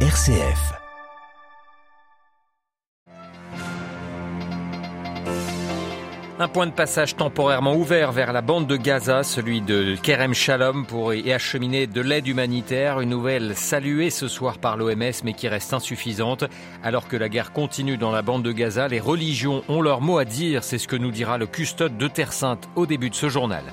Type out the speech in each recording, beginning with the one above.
RCF. Un point de passage temporairement ouvert vers la bande de Gaza, celui de Kerem Shalom, pour y acheminer de l'aide humanitaire. Une nouvelle saluée ce soir par l'OMS, mais qui reste insuffisante. Alors que la guerre continue dans la bande de Gaza, les religions ont leur mot à dire. C'est ce que nous dira le custode de Terre Sainte au début de ce journal.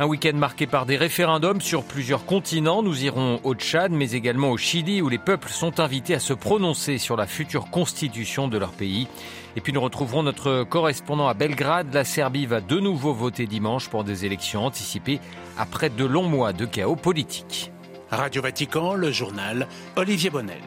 Un week-end marqué par des référendums sur plusieurs continents. Nous irons au Tchad, mais également au Chili, où les peuples sont invités à se prononcer sur la future constitution de leur pays. Et puis nous retrouverons notre correspondant à Belgrade. La Serbie va de nouveau voter dimanche pour des élections anticipées après de longs mois de chaos politique. Radio Vatican, le journal Olivier Bonnel.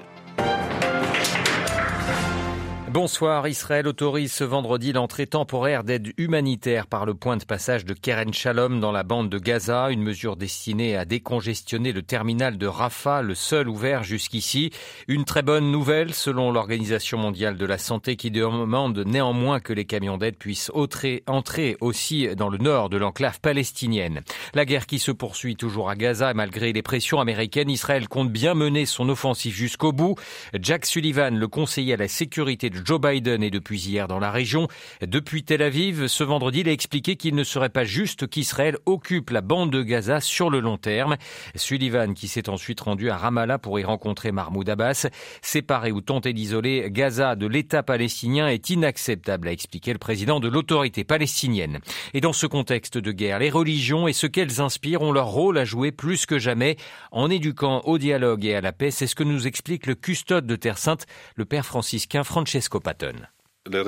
Bonsoir. Israël autorise ce vendredi l'entrée temporaire d'aide humanitaire par le point de passage de Keren Shalom dans la bande de Gaza, une mesure destinée à décongestionner le terminal de Rafah, le seul ouvert jusqu'ici. Une très bonne nouvelle selon l'Organisation mondiale de la santé qui demande néanmoins que les camions d'aide puissent entrer aussi dans le nord de l'enclave palestinienne. La guerre qui se poursuit toujours à Gaza malgré les pressions américaines, Israël compte bien mener son offensive jusqu'au bout. Jack Sullivan, le conseiller à la sécurité Joe Biden est depuis hier dans la région. Depuis Tel Aviv, ce vendredi, il a expliqué qu'il ne serait pas juste qu'Israël occupe la bande de Gaza sur le long terme. Sullivan, qui s'est ensuite rendu à Ramallah pour y rencontrer Mahmoud Abbas, séparer ou tenter d'isoler Gaza de l'État palestinien est inacceptable, a expliqué le président de l'autorité palestinienne. Et dans ce contexte de guerre, les religions et ce qu'elles inspirent ont leur rôle à jouer plus que jamais en éduquant au dialogue et à la paix. C'est ce que nous explique le custode de Terre Sainte, le père franciscain Francesco Patton. Les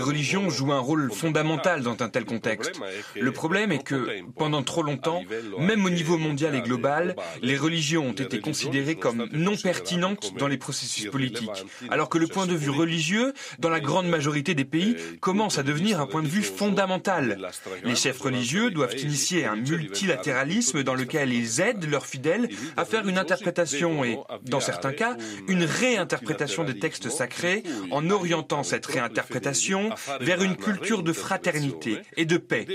religions jouent un rôle fondamental dans un tel contexte. Le problème est que, pendant trop longtemps, même au niveau mondial et global, les religions ont été considérées comme non pertinentes dans les processus politiques, alors que le point de vue religieux, dans la grande majorité des pays, commence à devenir un point de vue fondamental. Les chefs religieux doivent initier un multilatéralisme dans lequel ils aident leurs fidèles à faire une interprétation et, dans certains cas, une réinterprétation des textes sacrés en orientant cette réinterprétation vers une culture de fraternité et de paix.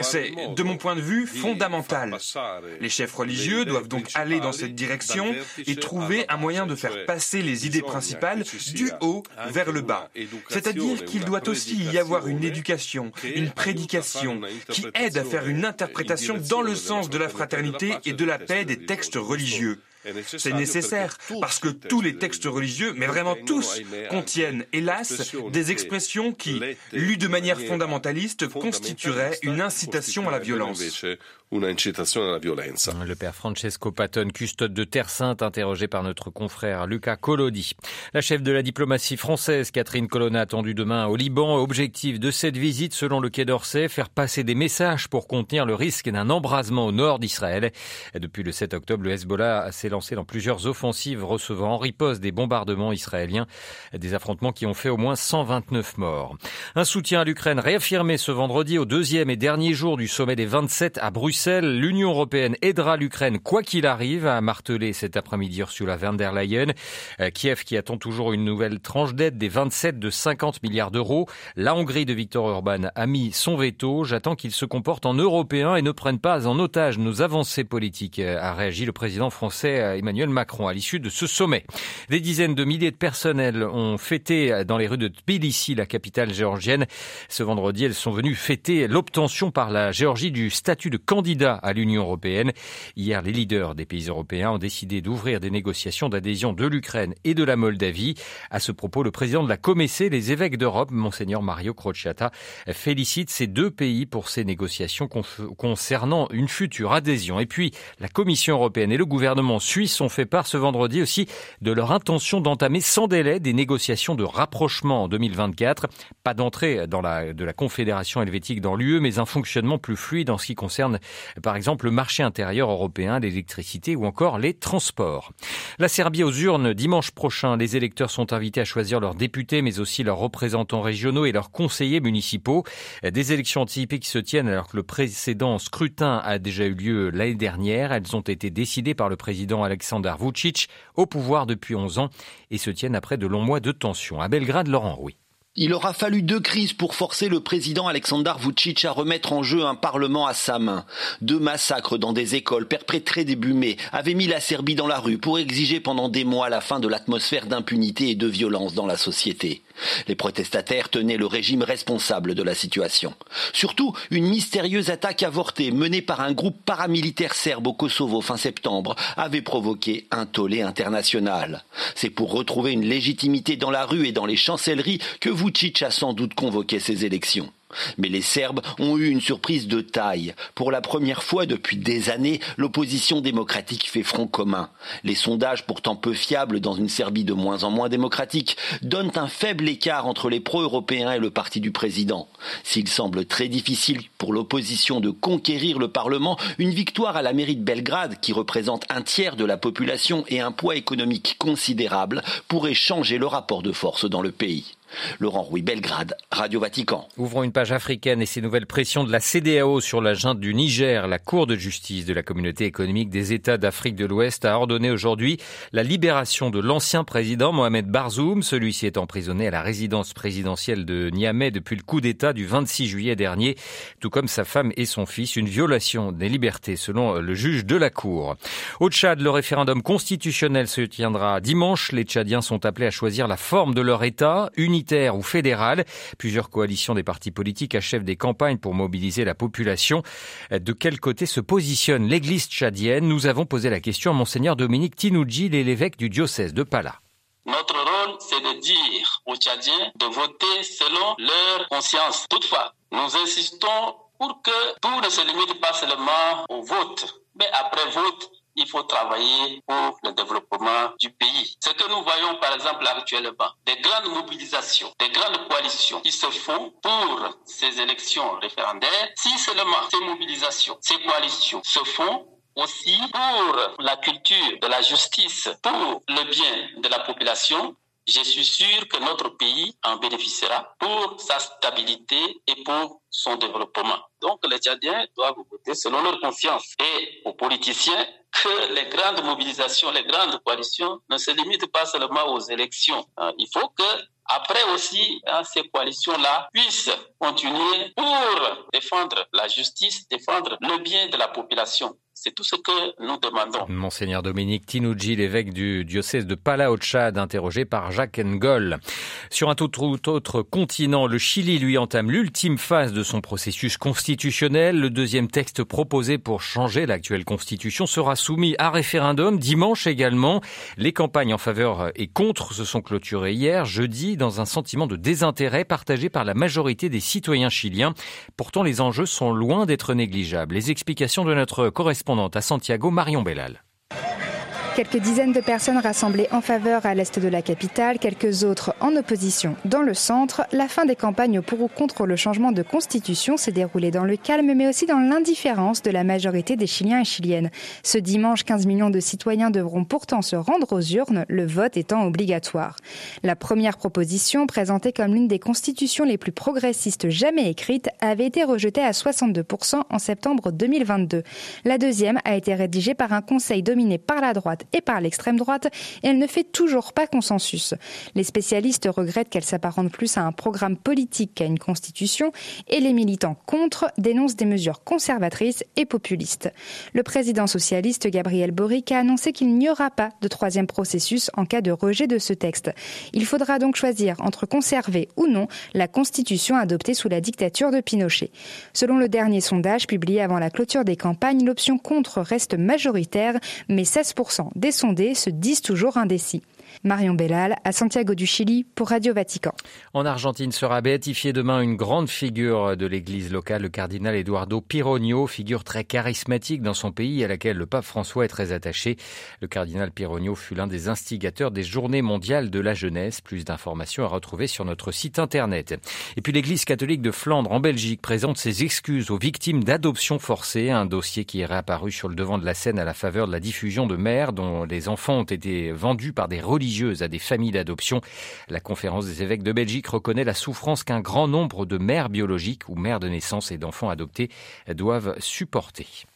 C'est, de mon point de vue, fondamental. Les chefs religieux doivent donc aller dans cette direction et trouver un moyen de faire passer les idées principales du haut vers le bas. C'est-à-dire qu'il doit aussi y avoir une éducation, une prédication qui aide à faire une interprétation dans le sens de la fraternité et de la paix des textes religieux. C'est nécessaire parce que tous les textes religieux, mais vraiment tous, contiennent, hélas, des expressions qui, lues de manière fondamentaliste, constitueraient une incitation à la violence. Le père Francesco Patton, custode de Terre Sainte, interrogé par notre confrère Luca Collodi. La chef de la diplomatie française, Catherine Colonna, attendue demain au Liban. Objectif de cette visite, selon le Quai d'Orsay, faire passer des messages pour contenir le risque d'un embrasement au nord d'Israël. Depuis le 7 octobre, le Hezbollah s'est lancé dans plusieurs offensives recevant en riposte des bombardements israéliens, des affrontements qui ont fait au moins 129 morts. Un soutien à l'Ukraine réaffirmé ce vendredi au deuxième et dernier jour du sommet des 27 à Bruxelles L'Union européenne aidera l'Ukraine quoi qu'il arrive, a martelé cet après-midi Ursula von der Leyen. Euh, Kiev qui attend toujours une nouvelle tranche d'aide des 27 de 50 milliards d'euros. La Hongrie de Viktor Orban a mis son veto. J'attends qu'il se comporte en européen et ne prenne pas en otage nos avancées politiques, euh, a réagi le président français euh, Emmanuel Macron à l'issue de ce sommet. Des dizaines de milliers de personnels ont fêté dans les rues de Tbilissi, la capitale géorgienne. Ce vendredi, elles sont venues fêter l'obtention par la Géorgie du statut de candidat à l'Union européenne. Hier, les leaders des pays européens ont décidé d'ouvrir des négociations d'adhésion de l'Ukraine et de la Moldavie. À ce propos, le président de la Comessée, les évêques d'Europe, monseigneur Mario Crociata, félicite ces deux pays pour ces négociations concernant une future adhésion. Et puis, la Commission européenne et le gouvernement suisse ont fait part ce vendredi aussi de leur intention d'entamer sans délai des négociations de rapprochement en 2024. Pas d'entrée dans la, de la Confédération helvétique dans l'UE, mais un fonctionnement plus fluide en ce qui concerne par exemple le marché intérieur européen, l'électricité ou encore les transports. La Serbie aux urnes dimanche prochain, les électeurs sont invités à choisir leurs députés mais aussi leurs représentants régionaux et leurs conseillers municipaux. Des élections anticipées qui se tiennent alors que le précédent scrutin a déjà eu lieu l'année dernière. Elles ont été décidées par le président Aleksandar Vucic au pouvoir depuis 11 ans et se tiennent après de longs mois de tension. À Belgrade, Laurent Rouy. Il aura fallu deux crises pour forcer le président Alexander Vucic à remettre en jeu un parlement à sa main. Deux massacres dans des écoles perpétrés début mai avaient mis la Serbie dans la rue pour exiger pendant des mois la fin de l'atmosphère d'impunité et de violence dans la société. Les protestataires tenaient le régime responsable de la situation. Surtout, une mystérieuse attaque avortée menée par un groupe paramilitaire serbe au Kosovo fin septembre avait provoqué un tollé international. C'est pour retrouver une légitimité dans la rue et dans les chancelleries que Vucic a sans doute convoqué ces élections. Mais les Serbes ont eu une surprise de taille. Pour la première fois depuis des années, l'opposition démocratique fait front commun. Les sondages, pourtant peu fiables dans une Serbie de moins en moins démocratique, donnent un faible écart entre les pro-européens et le parti du président. S'il semble très difficile pour l'opposition de conquérir le Parlement, une victoire à la mairie de Belgrade, qui représente un tiers de la population et un poids économique considérable, pourrait changer le rapport de force dans le pays. Laurent Rouy, Belgrade, Radio Vatican. Ouvrons une page africaine et ces nouvelles pressions de la CDAO sur la junte du Niger. La Cour de justice de la communauté économique des États d'Afrique de l'Ouest a ordonné aujourd'hui la libération de l'ancien président Mohamed Barzoum. Celui-ci est emprisonné à la résidence présidentielle de Niamey depuis le coup d'État du 26 juillet dernier, tout comme sa femme et son fils. Une violation des libertés selon le juge de la Cour. Au Tchad, le référendum constitutionnel se tiendra dimanche. Les Tchadiens sont appelés à choisir la forme de leur État, ou fédérale. Plusieurs coalitions des partis politiques achèvent des campagnes pour mobiliser la population. De quel côté se positionne l'Église tchadienne? Nous avons posé la question à Monseigneur Dominique Tinoudji, l'évêque du diocèse de Pala. Notre rôle, c'est de dire aux Tchadiens de voter selon leur conscience. Toutefois, nous insistons pour que tout ne se limite pas seulement au vote, mais après vote, il faut travailler pour le développement du pays. Ce que nous voyons par exemple actuellement, des grandes mobilisations, des grandes coalitions qui se font pour ces élections référendaires, si seulement ces mobilisations, ces coalitions se font aussi pour la culture de la justice, pour le bien de la population, je suis sûr que notre pays en bénéficiera pour sa stabilité et pour son développement. Donc les Tchadiens doivent voter selon leur conscience. Et aux politiciens, que les grandes mobilisations, les grandes coalitions ne se limitent pas seulement aux élections. Hein, il faut que après aussi, hein, ces coalitions-là puissent continuer pour défendre la justice, défendre le bien de la population. C'est tout ce que nous demandons. Monseigneur Dominique Tinouji, l'évêque du diocèse de Pala au Tchad, interrogé par Jacques Ngol. Sur un tout autre continent, le Chili lui entame l'ultime phase de son processus constitutionnel. Le deuxième texte proposé pour changer l'actuelle constitution sera soumis à référendum dimanche également. Les campagnes en faveur et contre se sont clôturées hier, jeudi, dans un sentiment de désintérêt partagé par la majorité des citoyens chiliens. Pourtant, les enjeux sont loin d'être négligeables. Les explications de notre correspondante à Santiago, Marion Bellal. Quelques dizaines de personnes rassemblées en faveur à l'est de la capitale, quelques autres en opposition dans le centre. La fin des campagnes pour ou contre le changement de constitution s'est déroulée dans le calme, mais aussi dans l'indifférence de la majorité des Chiliens et Chiliennes. Ce dimanche, 15 millions de citoyens devront pourtant se rendre aux urnes, le vote étant obligatoire. La première proposition, présentée comme l'une des constitutions les plus progressistes jamais écrites, avait été rejetée à 62% en septembre 2022. La deuxième a été rédigée par un conseil dominé par la droite et par l'extrême droite, et elle ne fait toujours pas consensus. Les spécialistes regrettent qu'elle s'apparente plus à un programme politique qu'à une constitution, et les militants contre dénoncent des mesures conservatrices et populistes. Le président socialiste Gabriel Boric a annoncé qu'il n'y aura pas de troisième processus en cas de rejet de ce texte. Il faudra donc choisir entre conserver ou non la constitution adoptée sous la dictature de Pinochet. Selon le dernier sondage publié avant la clôture des campagnes, l'option contre reste majoritaire, mais 16% des sondés se disent toujours indécis. Marion Bellal à Santiago du Chili pour Radio Vatican. En Argentine sera béatifié demain une grande figure de l'église locale, le cardinal Eduardo Pironio, figure très charismatique dans son pays à laquelle le pape François est très attaché. Le cardinal Pironio fut l'un des instigateurs des journées mondiales de la jeunesse. Plus d'informations à retrouver sur notre site internet. Et puis l'église catholique de Flandre en Belgique présente ses excuses aux victimes d'adoption forcée, un dossier qui est réapparu sur le devant de la scène à la faveur de la diffusion de mères dont les enfants ont été vendus par des religieux à des familles d'adoption. La conférence des évêques de Belgique reconnaît la souffrance qu'un grand nombre de mères biologiques ou mères de naissance et d'enfants adoptés doivent supporter.